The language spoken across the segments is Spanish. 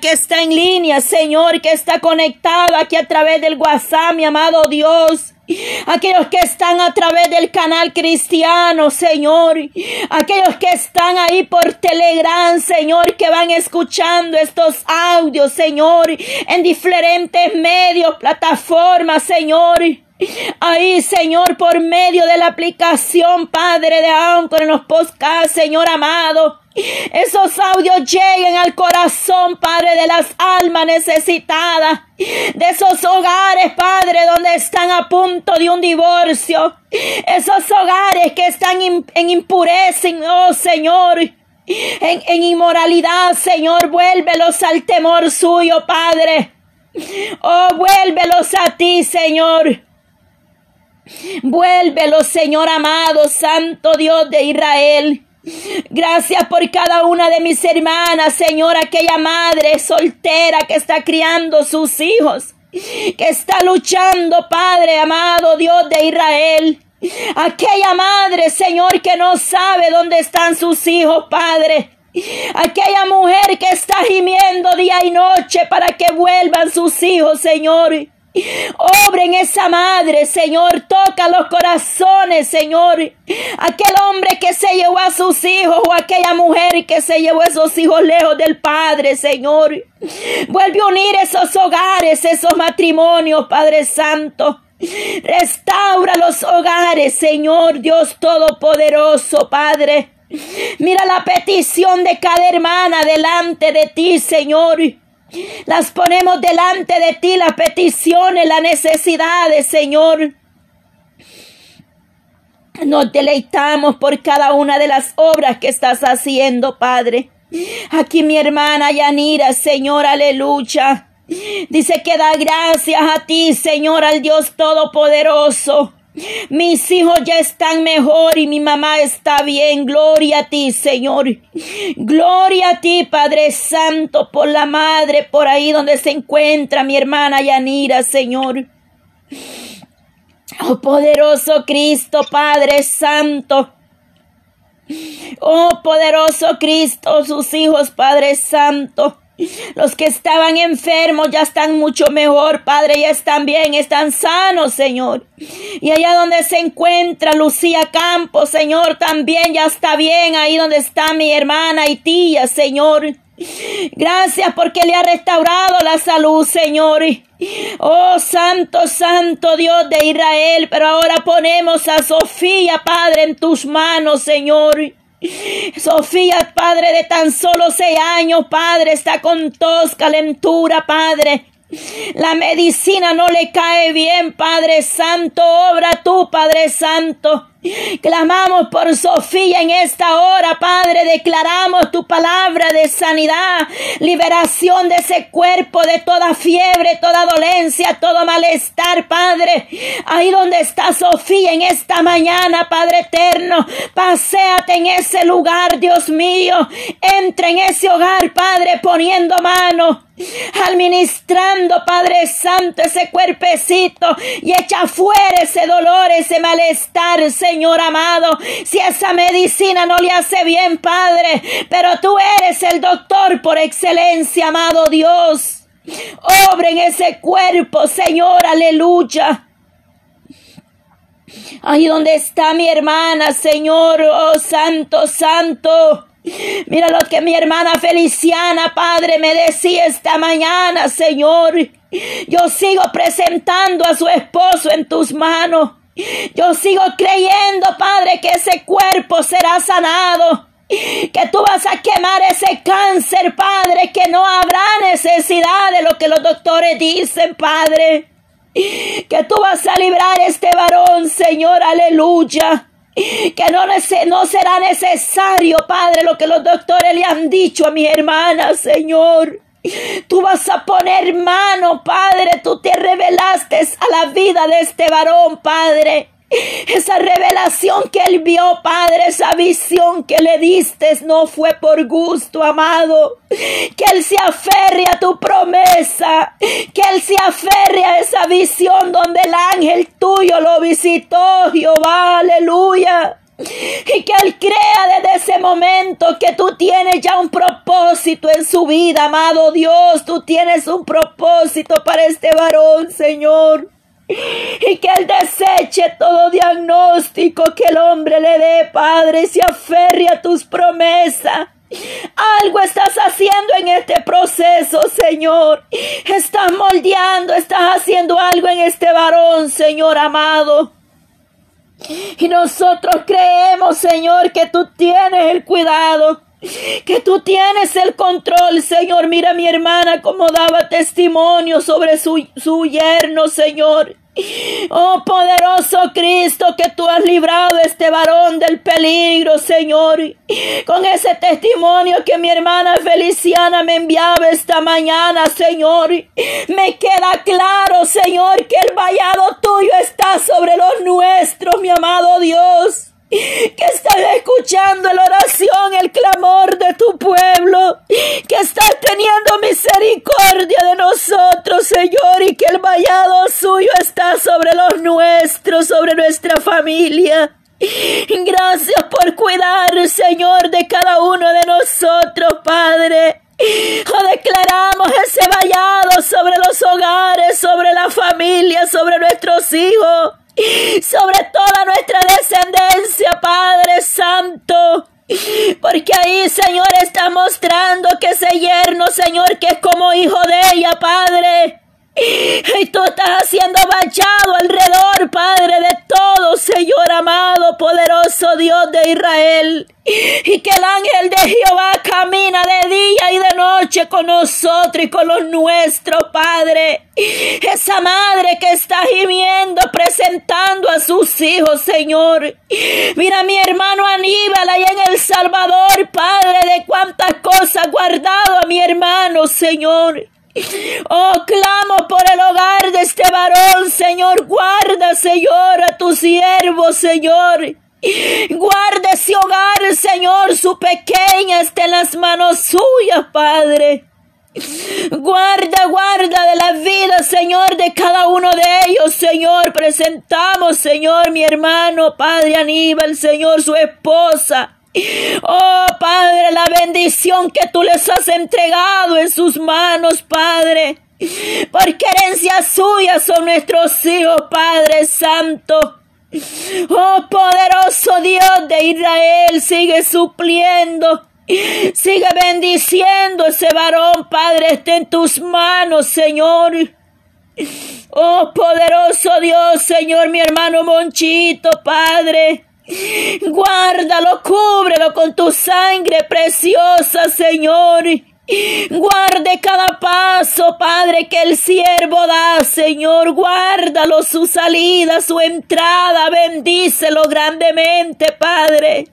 que está en línea, Señor, que está conectado aquí a través del WhatsApp, mi amado Dios. Aquellos que están a través del canal cristiano, Señor. Aquellos que están ahí por Telegram, Señor, que van escuchando estos audios, Señor, en diferentes medios, plataformas, Señor. Ahí, Señor, por medio de la aplicación, Padre de Anchor en los Señor amado. Esos audios lleguen al corazón, Padre, de las almas necesitadas. De esos hogares, Padre, donde están a punto de un divorcio. Esos hogares que están en impureza, oh Señor. En, en inmoralidad, Señor, vuélvelos al temor suyo, Padre. Oh, vuélvelos a ti, Señor. Vuélvelo, Señor amado, Santo Dios de Israel. Gracias por cada una de mis hermanas, Señor, aquella madre soltera que está criando sus hijos, que está luchando, Padre amado, Dios de Israel. Aquella madre, Señor, que no sabe dónde están sus hijos, Padre. Aquella mujer que está gimiendo día y noche para que vuelvan sus hijos, Señor. Obra en esa madre, Señor. Toca los corazones, Señor. Aquel hombre que se llevó a sus hijos o aquella mujer que se llevó a esos hijos lejos del Padre, Señor. Vuelve a unir esos hogares, esos matrimonios, Padre Santo. Restaura los hogares, Señor Dios Todopoderoso, Padre. Mira la petición de cada hermana delante de ti, Señor. Las ponemos delante de ti, las peticiones, las necesidades, Señor. Nos deleitamos por cada una de las obras que estás haciendo, Padre. Aquí mi hermana Yanira, Señor, aleluya. Dice que da gracias a ti, Señor, al Dios Todopoderoso. Mis hijos ya están mejor y mi mamá está bien. Gloria a ti, Señor. Gloria a ti, Padre Santo, por la madre, por ahí donde se encuentra mi hermana Yanira, Señor. Oh poderoso Cristo, Padre Santo. Oh poderoso Cristo, sus hijos, Padre Santo. Los que estaban enfermos ya están mucho mejor, Padre, ya están bien, están sanos, Señor. Y allá donde se encuentra Lucía Campos, Señor, también ya está bien, ahí donde está mi hermana y tía, Señor. Gracias porque le ha restaurado la salud, Señor. Oh, santo, santo Dios de Israel. Pero ahora ponemos a Sofía, Padre, en tus manos, Señor. Sofía, padre de tan solo seis años, padre, está con tos, calentura, padre. La medicina no le cae bien, Padre Santo. Obra tú, Padre Santo. Clamamos por Sofía en esta hora, Padre. Declaramos tu palabra de sanidad, liberación de ese cuerpo, de toda fiebre, toda dolencia, todo malestar, Padre. Ahí donde está Sofía en esta mañana, Padre eterno. Paseate en ese lugar, Dios mío. Entra en ese hogar, Padre, poniendo mano administrando, Padre Santo, ese cuerpecito y echa fuera ese dolor, ese malestar, Señor amado. Si esa medicina no le hace bien, Padre, pero tú eres el doctor por excelencia, amado Dios. Obra en ese cuerpo, Señor, aleluya. Ahí donde está mi hermana, Señor, oh Santo, Santo. Mira lo que mi hermana Feliciana, Padre, me decía esta mañana, Señor. Yo sigo presentando a su esposo en tus manos. Yo sigo creyendo, Padre, que ese cuerpo será sanado. Que tú vas a quemar ese cáncer, Padre, que no habrá necesidad de lo que los doctores dicen, Padre. Que tú vas a librar este varón, Señor, aleluya. Que no, no será necesario, Padre, lo que los doctores le han dicho a mi hermana, Señor. Tú vas a poner mano, Padre. Tú te revelaste a la vida de este varón, Padre. Esa revelación que él vio, Padre, esa visión que le diste no fue por gusto, amado. Que él se aferre a tu promesa. Que él se aferre a esa visión donde el ángel tuyo lo visitó, Jehová, aleluya. Y que Él crea desde ese momento que tú tienes ya un propósito en su vida, amado Dios. Tú tienes un propósito para este varón, Señor. Y que Él deseche todo diagnóstico que el hombre le dé, Padre, y se aferre a tus promesas. Algo estás haciendo en este proceso, Señor. Estás moldeando, estás haciendo algo en este varón, Señor amado. Y nosotros creemos, Señor, que tú tienes el cuidado, que tú tienes el control, Señor. Mira mi hermana como daba testimonio sobre su, su yerno, Señor. Oh poderoso Cristo, que tú has librado a este varón del peligro, Señor. Con ese testimonio que mi hermana Feliciana me enviaba esta mañana, Señor. Me queda claro, Señor, que el vallado tuyo está sobre los nuestros, mi amado Dios que estás escuchando la oración, el clamor de tu pueblo, que estás teniendo misericordia de nosotros, Señor, y que el vallado suyo está sobre los nuestros, sobre nuestra familia. Gracias por cuidar, Señor, de cada uno de nosotros, Padre. Oh, declaramos ese vallado sobre los hogares, sobre la familia, sobre nuestros hijos sobre toda nuestra descendencia, Padre Santo. Porque ahí, Señor, está mostrando que ese yerno, Señor, que es como hijo de ella, Padre. Y tú estás haciendo vallado alrededor, Padre, de Señor amado, poderoso Dios de Israel. Y que el ángel de Jehová camina de día y de noche con nosotros y con los nuestros, Padre. Esa madre que está gimiendo, presentando a sus hijos, Señor. Mira mi hermano Aníbal ahí en El Salvador, Padre, de cuántas cosas guardado a mi hermano, Señor. Oh, clamo por el hogar de este varón, Señor. Guarda, Señor, a tu siervo, Señor. Guarda ese hogar, Señor. Su pequeña está en las manos suyas, Padre. Guarda, guarda de la vida, Señor, de cada uno de ellos, Señor. Presentamos, Señor, mi hermano, Padre Aníbal, Señor, su esposa. Oh Padre, la bendición que tú les has entregado en sus manos, Padre. Porque herencia suya son nuestros hijos, Padre Santo. Oh poderoso Dios de Israel, sigue supliendo. Sigue bendiciendo ese varón, Padre, está en tus manos, Señor. Oh poderoso Dios, Señor, mi hermano Monchito, Padre. Guárdalo, cúbrelo con tu sangre preciosa, Señor. Guarde cada paso, Padre, que el siervo da, Señor. Guárdalo, su salida, su entrada. Bendícelo grandemente, Padre.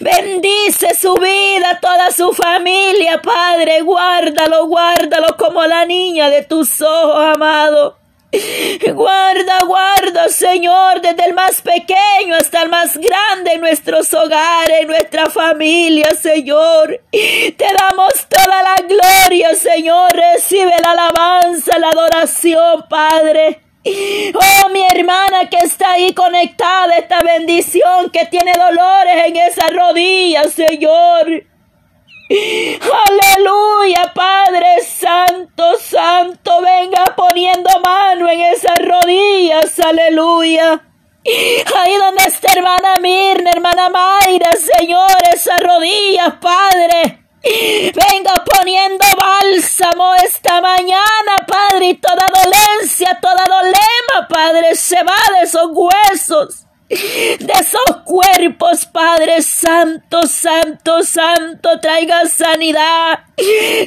Bendice su vida, toda su familia, Padre. Guárdalo, guárdalo como la niña de tus ojos, amado. Guarda, guarda, Señor, desde el más pequeño hasta el más grande en nuestros hogares, en nuestra familia, Señor. Te damos toda la gloria, Señor. Recibe la alabanza, la adoración, Padre. Oh, mi hermana que está ahí conectada, esta bendición que tiene dolores en esa rodilla, Señor. Aleluya, Padre Santo, Santo, venga poniendo mano en esas rodillas, aleluya. Ahí donde está hermana Mirna, hermana Mayra, Señor, esas rodillas, Padre. Venga poniendo bálsamo esta mañana, Padre, y toda dolencia, toda dolema, Padre, se va de esos huesos de esos cuerpos, Padre Santo, Santo, Santo, traiga sanidad,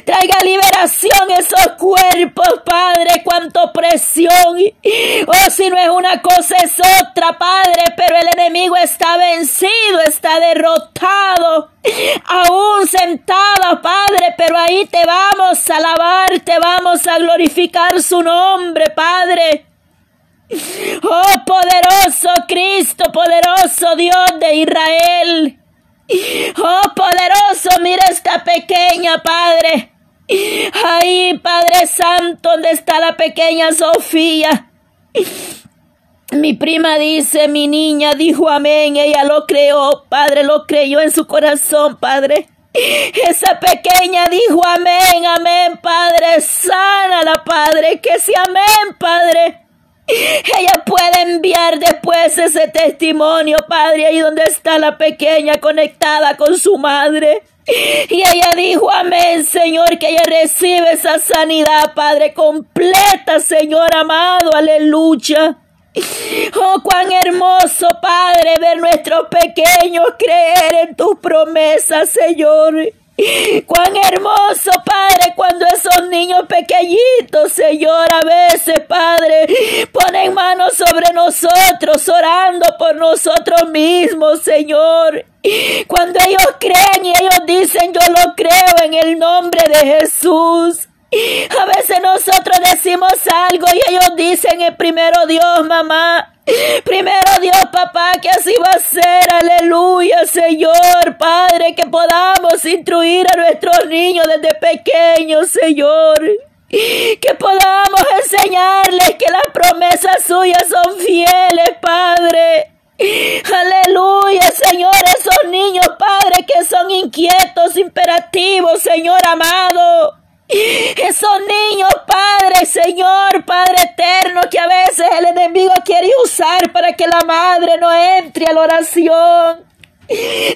traiga liberación esos cuerpos, Padre, cuánto presión. Oh, si no es una cosa, es otra, Padre, pero el enemigo está vencido, está derrotado, aún sentado, Padre, pero ahí te vamos a alabar, te vamos a glorificar su nombre, Padre. Oh poderoso Cristo, poderoso Dios de Israel. Oh poderoso, mira esta pequeña, Padre. Ahí, Padre Santo, ¿dónde está la pequeña Sofía? Mi prima dice, mi niña dijo amén, ella lo creó, Padre, lo creyó en su corazón, Padre. Esa pequeña dijo amén, amén, Padre, sánala, Padre, que sea amén, Padre. Ella puede enviar después ese testimonio, Padre, ahí donde está la pequeña conectada con su madre. Y ella dijo, amén, Señor, que ella recibe esa sanidad, Padre, completa, Señor amado, aleluya. Oh, cuán hermoso, Padre, ver nuestros pequeños creer en tus promesas, Señor. Cuán hermoso, Padre, cuando esos niños pequeñitos, Señor, a veces, Padre, ponen manos sobre nosotros, orando por nosotros mismos, Señor. Cuando ellos creen y ellos dicen, yo lo creo en el nombre de Jesús. A veces nosotros decimos algo y ellos dicen el primero Dios, mamá. Primero Dios, papá, que así va a ser. Aleluya, Señor, Padre, que podamos instruir a nuestros niños desde pequeños, Señor. Que podamos enseñarles que las promesas suyas son fieles, Padre. Aleluya, Señor, esos niños, Padre, que son inquietos, imperativos, Señor amado. Esos niños, Padre, Señor, Padre eterno, que a veces el enemigo quiere usar para que la madre no entre a la oración.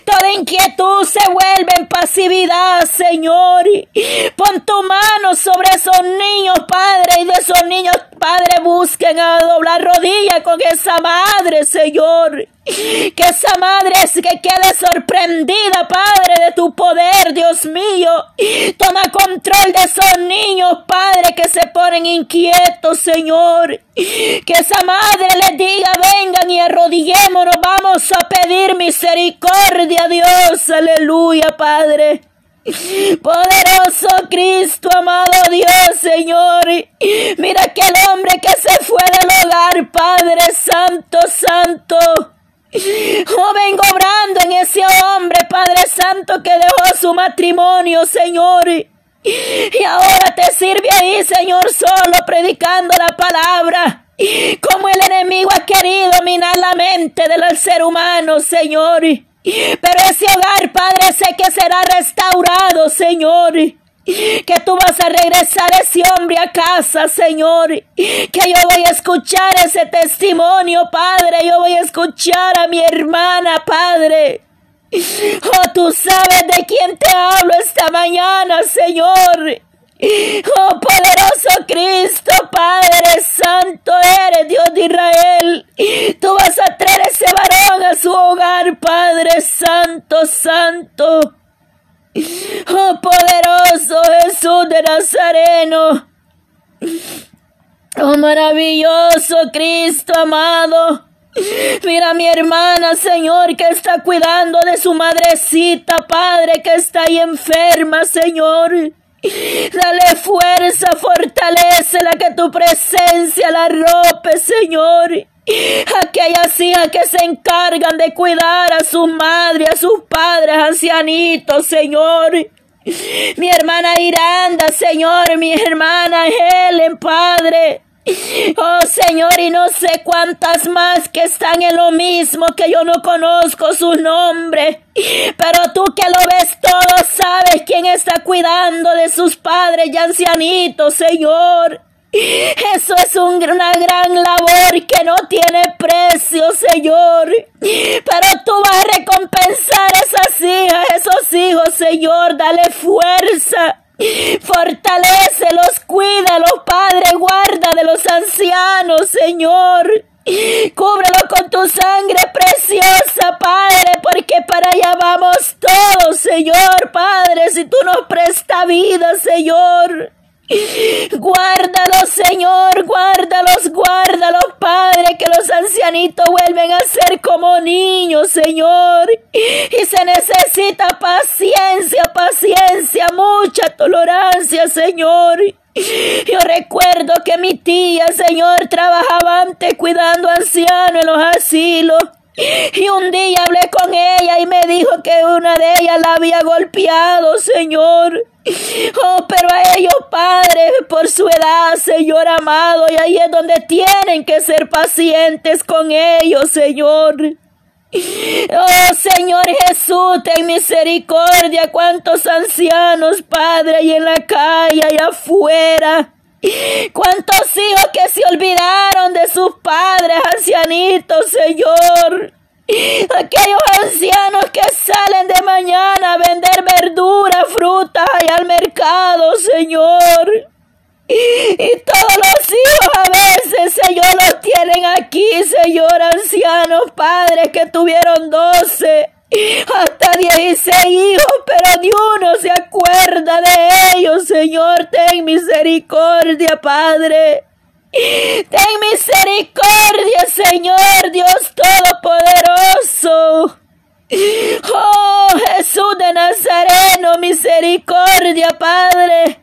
Toda inquietud se vuelve en pasividad, Señor. Pon tu mano sobre esos niños, Padre, y de esos niños, Padre, busquen a doblar rodillas con esa madre, Señor. Que esa madre que quede sorprendida, Padre, de tu poder, Dios mío. Toma control de esos niños, Padre, que se ponen inquietos, Señor. Que esa madre les diga, vengan y arrodillémonos, vamos a pedir misericordia, Dios. Aleluya, Padre. Poderoso Cristo, amado Dios, Señor. Mira aquel hombre que se fue del hogar, Padre Santo, Santo. Oh, vengo obrando en ese hombre, Padre Santo, que dejó su matrimonio, Señor. Y ahora te sirve ahí, Señor, solo predicando la palabra. Como el enemigo ha querido minar la mente del ser humano, Señor. Pero ese hogar, Padre, sé que será restaurado, Señor que tú vas a regresar ese hombre a casa, Señor. Que yo voy a escuchar ese testimonio, Padre. Yo voy a escuchar a mi hermana, Padre. Oh, tú sabes de quién te hablo esta mañana, Señor. Oh, poderoso Cristo, Padre Santo eres, Dios de Israel. Tú vas a traer ese varón a su hogar, Padre Santo, Santo. Oh poderoso Jesús de Nazareno. Oh maravilloso Cristo amado. Mira mi hermana, Señor, que está cuidando de su madrecita, Padre, que está ahí enferma, Señor. Dale fuerza, fortalece la que tu presencia la rope, Señor. Aquellas hijas que se encargan de cuidar a su madre, a sus padres ancianitos, Señor. Mi hermana Iranda, Señor, mi hermana Helen, Padre. Oh Señor, y no sé cuántas más que están en lo mismo que yo no conozco su nombre. Pero tú que lo ves todo, sabes quién está cuidando de sus padres y ancianitos, Señor. Eso es una gran labor que no tiene precio, Señor. Pero tú vas a recompensar esas hijas, esos hijos, Señor. Dale fuerza. Fortalecelos, cuídalos, Padre, guarda de los ancianos, Señor. Cúbrelo con tu sangre preciosa, Padre, porque para allá vamos todos, Señor, Padre, si tú nos prestas vida, Señor. Guárdalos, Señor, guárdalos, guárdalos, Padre, que los ancianitos vuelven a ser como niños, Señor. Y se necesita paciencia, paciencia, mucha tolerancia, Señor. Yo recuerdo que mi tía, Señor, trabajaba antes cuidando ancianos en los asilos. Y un día hablé con ella y me dijo que una de ellas la había golpeado, Señor. Oh, pero a ellos, Padre, por su edad, Señor amado, y ahí es donde tienen que ser pacientes con ellos, Señor. Oh Señor Jesús, ten misericordia. Cuántos ancianos, Padre, ahí en la calle, allá afuera. Cuántos hijos que se olvidaron de sus padres ancianitos, Señor. Aquellos ancianos que salen de mañana a vender verduras, frutas y al mercado, Señor. Y todos los hijos a veces, Señor, los tienen aquí, Señor, ancianos, padres que tuvieron doce, hasta dieciséis hijos, pero ni uno se acuerda de ellos, Señor, ten misericordia, Padre. Ten misericordia, Señor Dios Todopoderoso. Oh Jesús de Nazareno, misericordia, Padre.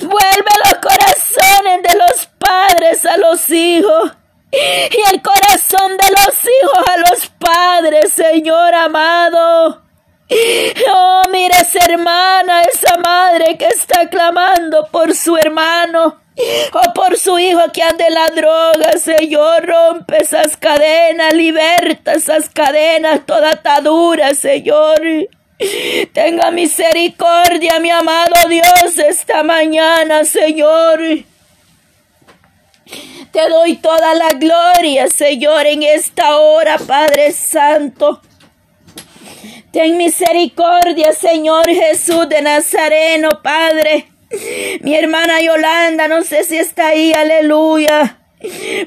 Vuelve los corazones de los padres a los hijos y el corazón de los hijos a los padres, Señor amado. Oh, mira esa hermana, esa madre que está clamando por su hermano o por su hijo que anda en la droga, Señor, rompe esas cadenas, liberta esas cadenas, toda atadura, Señor. Tenga misericordia, mi amado Dios, esta mañana, Señor. Te doy toda la gloria, Señor, en esta hora, Padre Santo. Ten misericordia, Señor Jesús de Nazareno, Padre. Mi hermana Yolanda, no sé si está ahí, aleluya.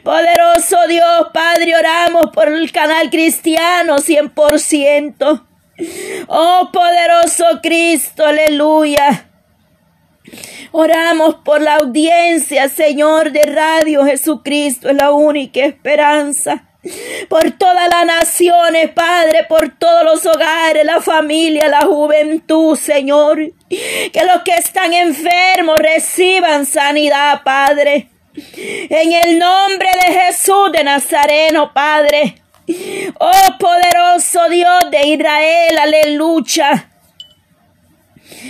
Poderoso Dios, Padre, oramos por el canal cristiano 100%. Oh poderoso Cristo, aleluya. Oramos por la audiencia, Señor, de Radio Jesucristo, es la única esperanza. Por todas las naciones, Padre, por todos los hogares, la familia, la juventud, Señor. Que los que están enfermos reciban sanidad, Padre. En el nombre de Jesús de Nazareno, Padre. Oh poderoso Dios de Israel, aleluya.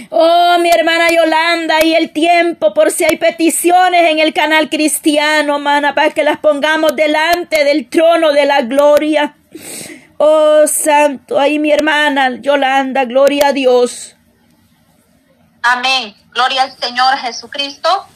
Oh, mi hermana Yolanda, y el tiempo por si hay peticiones en el canal cristiano, mana, para que las pongamos delante del trono de la gloria. Oh, santo, ahí mi hermana Yolanda, gloria a Dios. Amén. Gloria al Señor Jesucristo.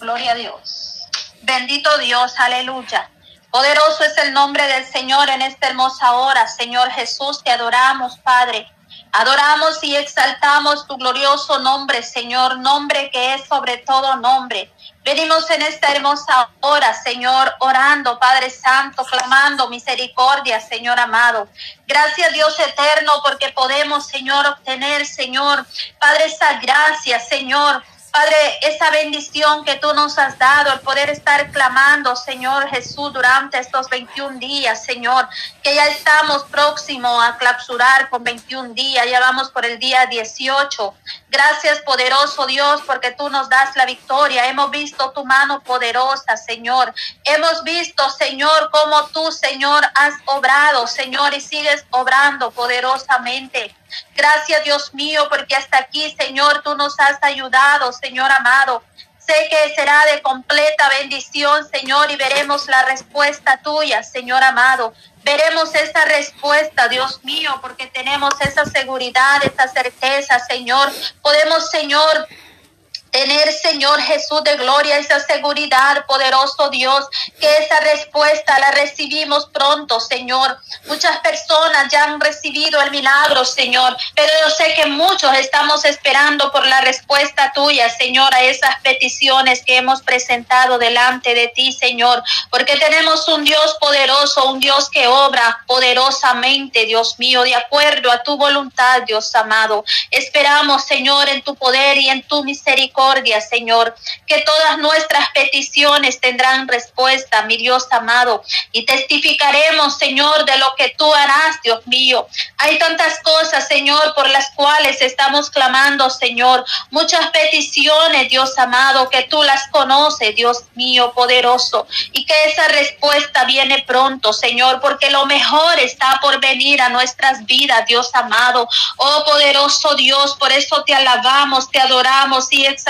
Gloria a Dios. Bendito Dios, aleluya. Poderoso es el nombre del Señor en esta hermosa hora. Señor Jesús, te adoramos, Padre. Adoramos y exaltamos tu glorioso nombre, Señor, nombre que es sobre todo nombre. Venimos en esta hermosa hora, Señor, orando, Padre Santo, clamando misericordia, Señor amado. Gracias, Dios eterno, porque podemos, Señor, obtener, Señor, Padre, esa gracia, Señor, Padre, esa bendición que tú nos has dado, el poder estar clamando, Señor Jesús, durante estos 21 días, Señor, que ya estamos próximos a clausurar con 21 días, ya vamos por el día 18. Gracias, poderoso Dios, porque tú nos das la victoria. Hemos visto tu mano poderosa, Señor. Hemos visto, Señor, cómo tú, Señor, has obrado, Señor, y sigues obrando poderosamente. Gracias, Dios mío, porque hasta aquí, Señor, tú nos has ayudado, Señor amado. Sé que será de completa bendición, Señor, y veremos la respuesta tuya, Señor amado. Veremos esa respuesta, Dios mío, porque tenemos esa seguridad, esa certeza, Señor. Podemos, Señor, tener, Señor Jesús de gloria, esa seguridad, poderoso Dios, que esa respuesta la recibimos pronto, Señor. Muchas personas ya han recibido el milagro, Señor, pero yo sé que muchos estamos esperando por la respuesta tuya, Señor, a esas peticiones que hemos presentado delante de ti, Señor, porque tenemos un Dios poderoso, un Dios que obra poderosamente, Dios mío, de acuerdo a tu voluntad, Dios amado. Esperamos, Señor, en tu poder y en tu misericordia misericordia, Señor, que todas nuestras peticiones tendrán respuesta, mi Dios amado, y testificaremos, Señor, de lo que tú harás, Dios mío. Hay tantas cosas, Señor, por las cuales estamos clamando, Señor, muchas peticiones, Dios amado, que tú las conoces, Dios mío, poderoso, y que esa respuesta viene pronto, Señor, porque lo mejor está por venir a nuestras vidas, Dios amado. Oh poderoso Dios, por eso te alabamos, te adoramos y exaltamos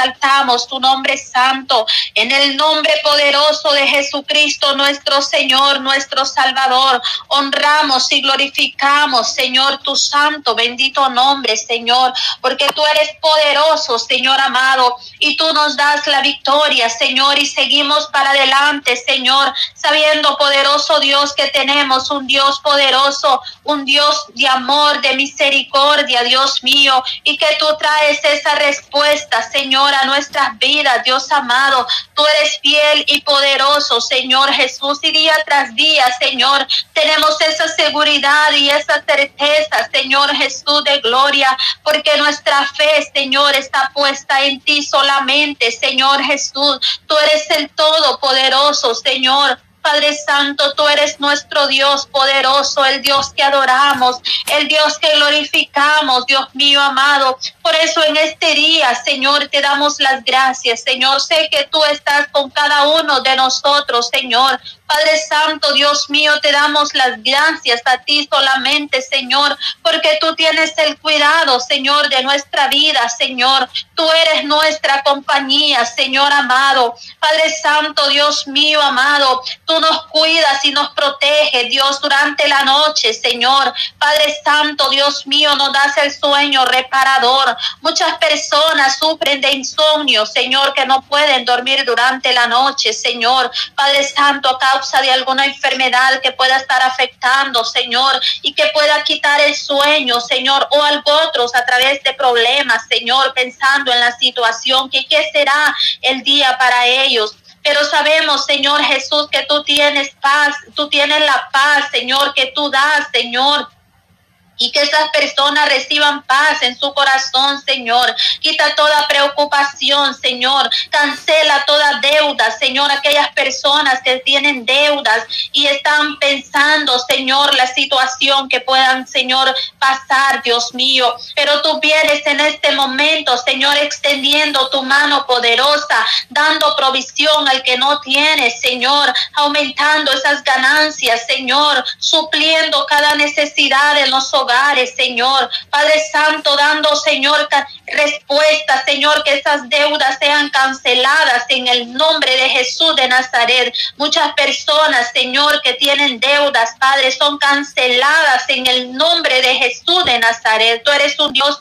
tu nombre santo. En el nombre poderoso de Jesucristo, nuestro Señor, nuestro Salvador, honramos y glorificamos, Señor, tu santo, bendito nombre, Señor, porque tú eres poderoso, Señor amado, y tú nos das la victoria, Señor, y seguimos para adelante, Señor, sabiendo, poderoso Dios, que tenemos un Dios poderoso, un Dios de amor, de misericordia, Dios mío, y que tú traes esa respuesta, Señor, a nuestras vidas, Dios amado. Tú eres fiel y poderoso, Señor Jesús, y día tras día, Señor, tenemos esa seguridad y esa certeza, Señor Jesús de gloria, porque nuestra fe, Señor, está puesta en ti solamente, Señor Jesús. Tú eres el Todopoderoso, Señor. Padre Santo, tú eres nuestro Dios poderoso, el Dios que adoramos, el Dios que glorificamos, Dios mío amado. Por eso en este día, Señor, te damos las gracias. Señor, sé que tú estás con cada uno de nosotros, Señor. Padre Santo, Dios mío, te damos las gracias a ti solamente, Señor, porque tú tienes el cuidado, Señor, de nuestra vida, Señor. Tú eres nuestra compañía, Señor amado. Padre Santo, Dios mío amado, tú nos cuidas y nos proteges, Dios, durante la noche, Señor. Padre Santo, Dios mío, nos das el sueño reparador. Muchas personas sufren de insomnio, Señor, que no pueden dormir durante la noche, Señor. Padre Santo, acá de alguna enfermedad que pueda estar afectando, Señor, y que pueda quitar el sueño, Señor, o algo otros a través de problemas, Señor, pensando en la situación, que qué será el día para ellos. Pero sabemos, Señor Jesús, que tú tienes paz, tú tienes la paz, Señor, que tú das, Señor y que esas personas reciban paz en su corazón, Señor. Quita toda preocupación, Señor. Cancela toda deuda, Señor. Aquellas personas que tienen deudas y están pensando, Señor, la situación que puedan, Señor, pasar, Dios mío. Pero tú vienes en este momento, Señor, extendiendo tu mano poderosa, dando provisión al que no tiene, Señor, aumentando esas ganancias, Señor, supliendo cada necesidad en los hogares Señor. Padre Santo, dando, Señor, respuesta, Señor, que esas deudas sean canceladas en el nombre de Jesús de Nazaret. Muchas personas, Señor, que tienen deudas, Padre, son canceladas en el nombre de Jesús de Nazaret. Tú eres un Dios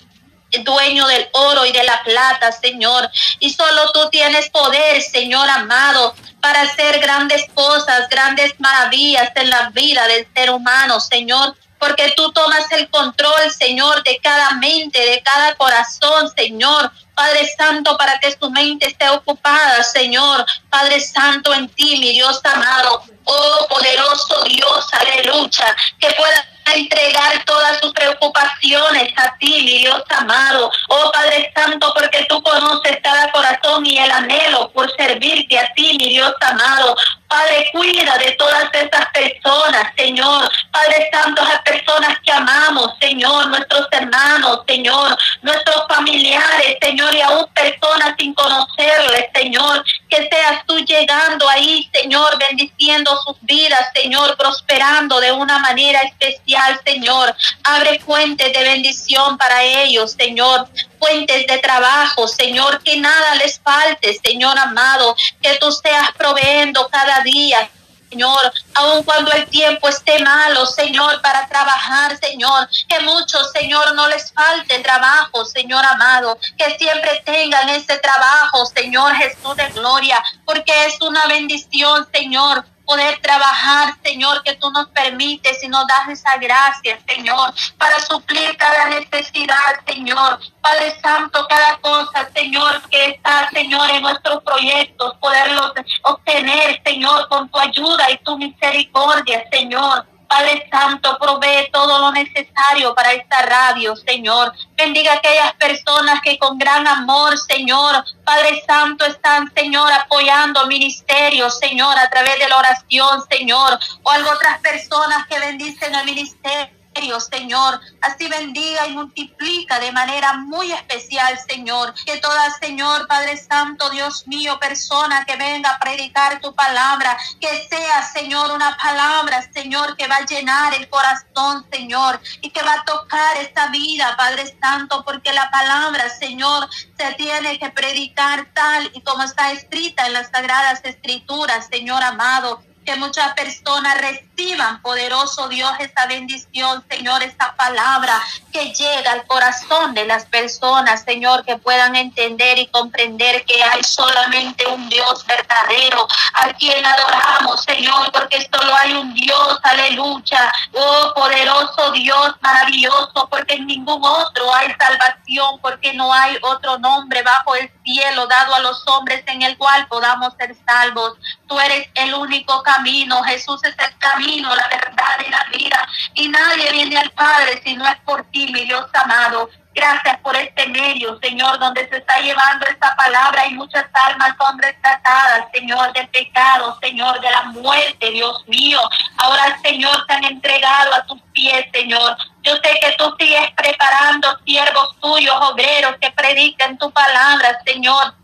dueño del oro y de la plata, Señor. Y solo tú tienes poder, Señor amado, para hacer grandes cosas, grandes maravillas en la vida del ser humano, Señor porque tú tomas el control, Señor, de cada mente, de cada corazón, Señor. Padre Santo, para que su mente esté ocupada, Señor. Padre Santo, en ti, mi Dios amado. Oh, poderoso Dios, aleluya. Que pueda entregar todas sus preocupaciones a ti, mi Dios amado. Oh Padre Santo, porque tú conoces cada corazón y el anhelo por servirte a ti, mi Dios amado. Padre, cuida de todas esas personas, Señor. Padre Santo, esas personas que amamos, Señor, nuestros hermanos, Señor, nuestros familiares, Señor, y aún personas sin conocerles, Señor. Que seas tú llegando ahí, Señor, bendiciendo sus vidas, Señor, prosperando de una manera especial, Señor. Abre fuentes de bendición para ellos, Señor. Fuentes de trabajo, Señor, que nada les falte, Señor amado, que tú seas proveendo cada día, Señor, aun cuando el tiempo esté malo, Señor, para trabajar, Señor, que muchos, Señor, no les falte trabajo, Señor amado, que siempre tengan ese trabajo, Señor Jesús de gloria, porque es una bendición, Señor, poder trabajar, Señor, que tú nos permites y nos das esa gracia, Señor, para suplir cada necesidad, Señor. Padre Santo, cada cosa, Señor, que está, Señor, en nuestros proyectos, poderlos obtener, Señor, con tu ayuda y tu misericordia, Señor. Padre Santo, provee todo lo necesario para esta radio, Señor. Bendiga a aquellas personas que con gran amor, Señor, Padre Santo, están, Señor, apoyando ministerios, Señor, a través de la oración, Señor, o algo otras personas que bendicen el ministerio Señor. Así bendiga y multiplica de manera muy especial, Señor. Que toda, Señor, Padre Santo, Dios mío, persona que venga a predicar tu palabra, que sea, Señor, una palabra, Señor, que va a llenar el corazón, Señor, y que va a tocar esta vida, Padre Santo, porque la palabra, Señor, se tiene que predicar tal y como está escrita en las sagradas escrituras, Señor amado que muchas personas reciban, poderoso Dios, esta bendición, Señor, esta palabra que llega al corazón de las personas, Señor, que puedan entender y comprender que hay solamente un Dios verdadero a quien adoramos, Señor, porque solo hay un Dios, aleluya, oh poderoso Dios, maravilloso, porque en ningún otro hay salvación, porque no hay otro nombre bajo el cielo dado a los hombres en el cual podamos ser salvos. Tú eres el único camino, Jesús es el camino, la verdad y la vida. Y nadie viene al Padre si no es por ti, mi Dios amado. Gracias por este medio, Señor, donde se está llevando esta palabra y muchas almas son rescatadas, Señor, del pecado, Señor, de la muerte, Dios mío. Ahora, Señor, se han entregado a tus pies, Señor. Yo sé que tú sigues preparando siervos tuyos, obreros que predican tu palabra, Señor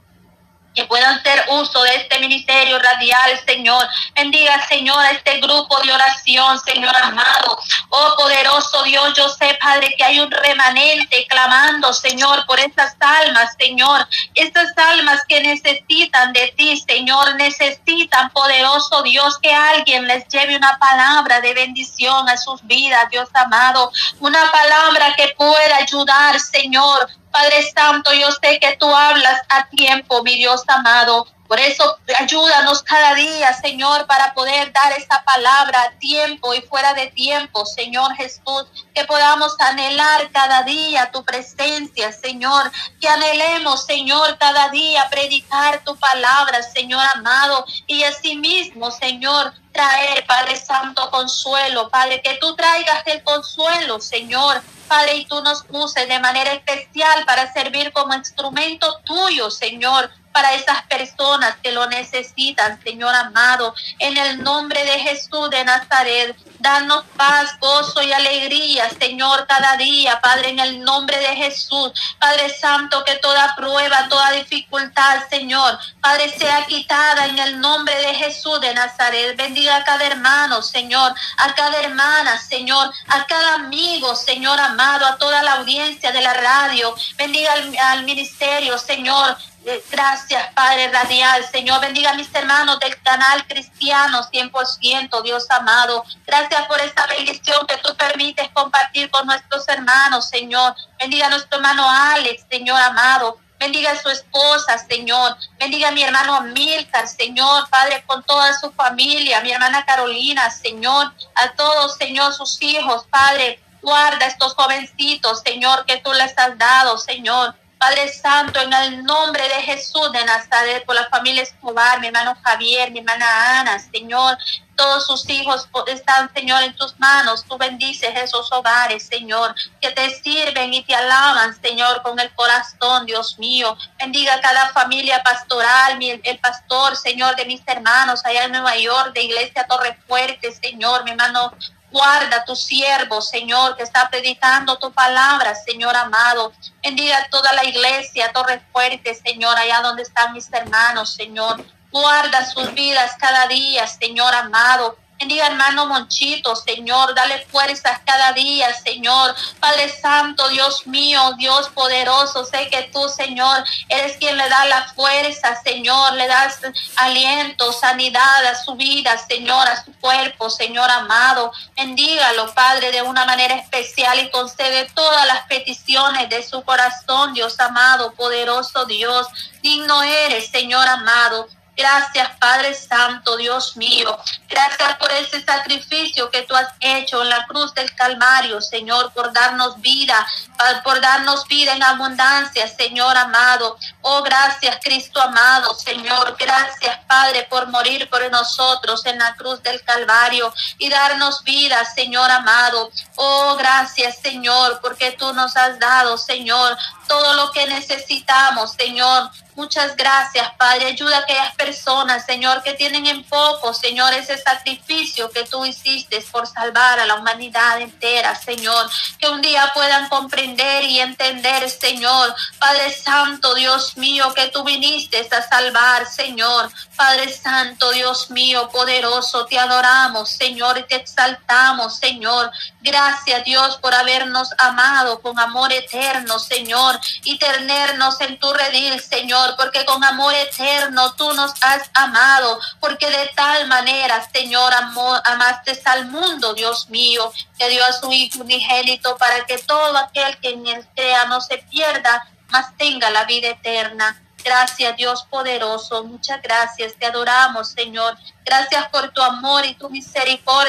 que puedan hacer uso de este ministerio radial, Señor. Bendiga, Señor, a este grupo de oración, Señor amado. Oh, poderoso Dios, yo sé, Padre, que hay un remanente clamando, Señor, por estas almas, Señor. Estas almas que necesitan de ti, Señor, necesitan, poderoso Dios, que alguien les lleve una palabra de bendición a sus vidas, Dios amado. Una palabra que pueda ayudar, Señor, Padre Santo, yo sé que tú hablas a tiempo, mi Dios amado. Por eso ayúdanos cada día, Señor, para poder dar esa palabra a tiempo y fuera de tiempo, Señor Jesús, que podamos anhelar cada día tu presencia, Señor, que anhelemos, Señor, cada día predicar tu palabra, Señor amado, y asimismo, Señor, traer, Padre Santo, consuelo, Padre, que tú traigas el consuelo, Señor, Padre, y tú nos uses de manera especial para servir como instrumento tuyo, Señor, para esas personas que lo necesitan, Señor amado. En el nombre de Jesús de Nazaret, danos paz, gozo y alegría, Señor, cada día, Padre, en el nombre de Jesús. Padre Santo, que toda prueba, toda dificultad, Señor, Padre, sea quitada en el nombre de Jesús de Nazaret. Bendiga a cada hermano, Señor, a cada hermana, Señor, a cada amigo, Señor amado, a toda la audiencia de la radio. Bendiga al, ministerio, Señor, Gracias, Padre Radial. Señor, bendiga a mis hermanos del canal cristiano 100%, Dios amado. Gracias por esta bendición que tú permites compartir con nuestros hermanos, Señor. Bendiga a nuestro hermano Alex, Señor amado. Bendiga a su esposa, Señor. Bendiga a mi hermano Amílcar, Señor. Padre, con toda su familia. Mi hermana Carolina, Señor. A todos, Señor, sus hijos, Padre. Guarda estos jovencitos, Señor, que tú les has dado, Señor. Padre Santo, en el nombre de Jesús de Nazaret, por la familia Escobar, mi hermano Javier, mi hermana Ana, Señor, todos sus hijos están, Señor, en tus manos. Tú bendices esos hogares, Señor, que te sirven y te alaban, Señor, con el corazón, Dios mío. Bendiga cada familia pastoral, el pastor, Señor, de mis hermanos allá en Nueva York, de Iglesia Torre Fuerte, Señor, mi hermano Guarda tu siervo, Señor, que está predicando tu palabra, Señor amado. Bendiga toda la iglesia, Torre Fuerte, Señor, allá donde están mis hermanos, Señor. Guarda sus vidas cada día, Señor amado. Bendiga hermano Monchito, Señor, dale fuerzas cada día, Señor. Padre Santo, Dios mío, Dios poderoso, sé que tú, Señor, eres quien le da la fuerza, Señor, le das aliento, sanidad a su vida, Señor, a su cuerpo, Señor amado. Bendígalo, Padre, de una manera especial y concede todas las peticiones de su corazón, Dios amado, poderoso Dios. Digno eres, Señor amado. Gracias, Padre Santo, Dios mío. Gracias por ese sacrificio que tú has hecho en la cruz del Calvario, Señor, por darnos vida, por darnos vida en abundancia, Señor amado. Oh, gracias, Cristo amado, Señor. Gracias, Padre, por morir por nosotros en la cruz del Calvario y darnos vida, Señor amado. Oh, gracias, Señor, porque tú nos has dado, Señor, todo lo que necesitamos, Señor. Muchas gracias, Padre. Ayuda a aquellas personas, Señor, que tienen en poco, Señor, ese sacrificio que tú hiciste por salvar a la humanidad entera, Señor. Que un día puedan comprender y entender, Señor. Padre Santo, Dios mío, que tú viniste a salvar, Señor. Padre Santo, Dios mío, poderoso, te adoramos, Señor, y te exaltamos, Señor. Gracias, Dios, por habernos amado con amor eterno, Señor, y tenernos en tu redil, Porque con amor eterno tú nos has amado, porque de tal manera, Señor, amor, amaste al mundo, Dios mío, que dio a su Hijo unigénito para que todo aquel que en él crea no se pierda, mas tenga la vida eterna. Gracias Dios poderoso, muchas gracias, te adoramos Señor. Gracias por tu amor y tu misericordia.